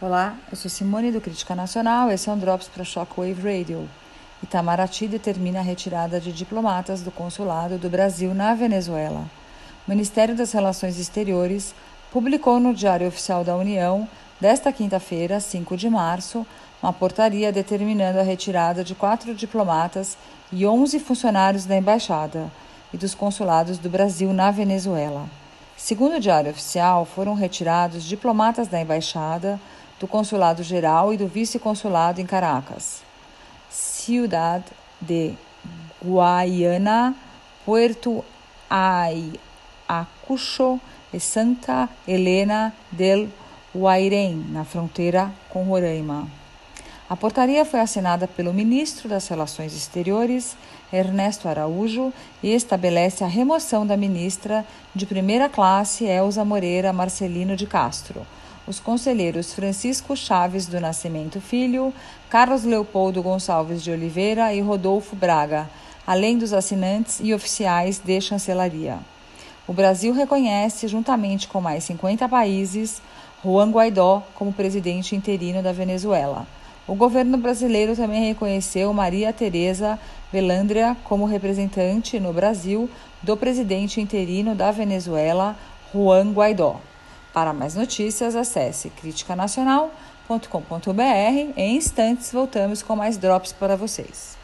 Olá, eu sou Simone do Crítica Nacional, esse é um Drops para Shockwave Radio. Itamaraty determina a retirada de diplomatas do consulado do Brasil na Venezuela. O Ministério das Relações Exteriores publicou no Diário Oficial da União, desta quinta-feira, 5 de março, uma portaria determinando a retirada de quatro diplomatas e 11 funcionários da embaixada e dos consulados do Brasil na Venezuela. Segundo o Diário Oficial, foram retirados diplomatas da embaixada, do Consulado Geral e do Vice-Consulado em Caracas, Ciudad de Guayana, Puerto Ayacucho e Santa Helena del Guairém, na fronteira com Roraima. A portaria foi assinada pelo ministro das Relações Exteriores, Ernesto Araújo, e estabelece a remoção da ministra de primeira classe Elza Moreira Marcelino de Castro os conselheiros Francisco Chaves do Nascimento Filho, Carlos Leopoldo Gonçalves de Oliveira e Rodolfo Braga, além dos assinantes e oficiais de chancelaria. O Brasil reconhece, juntamente com mais 50 países, Juan Guaidó como presidente interino da Venezuela. O governo brasileiro também reconheceu Maria Tereza Velandria como representante no Brasil do presidente interino da Venezuela, Juan Guaidó. Para mais notícias, acesse criticanacional.com.br. Em instantes, voltamos com mais drops para vocês.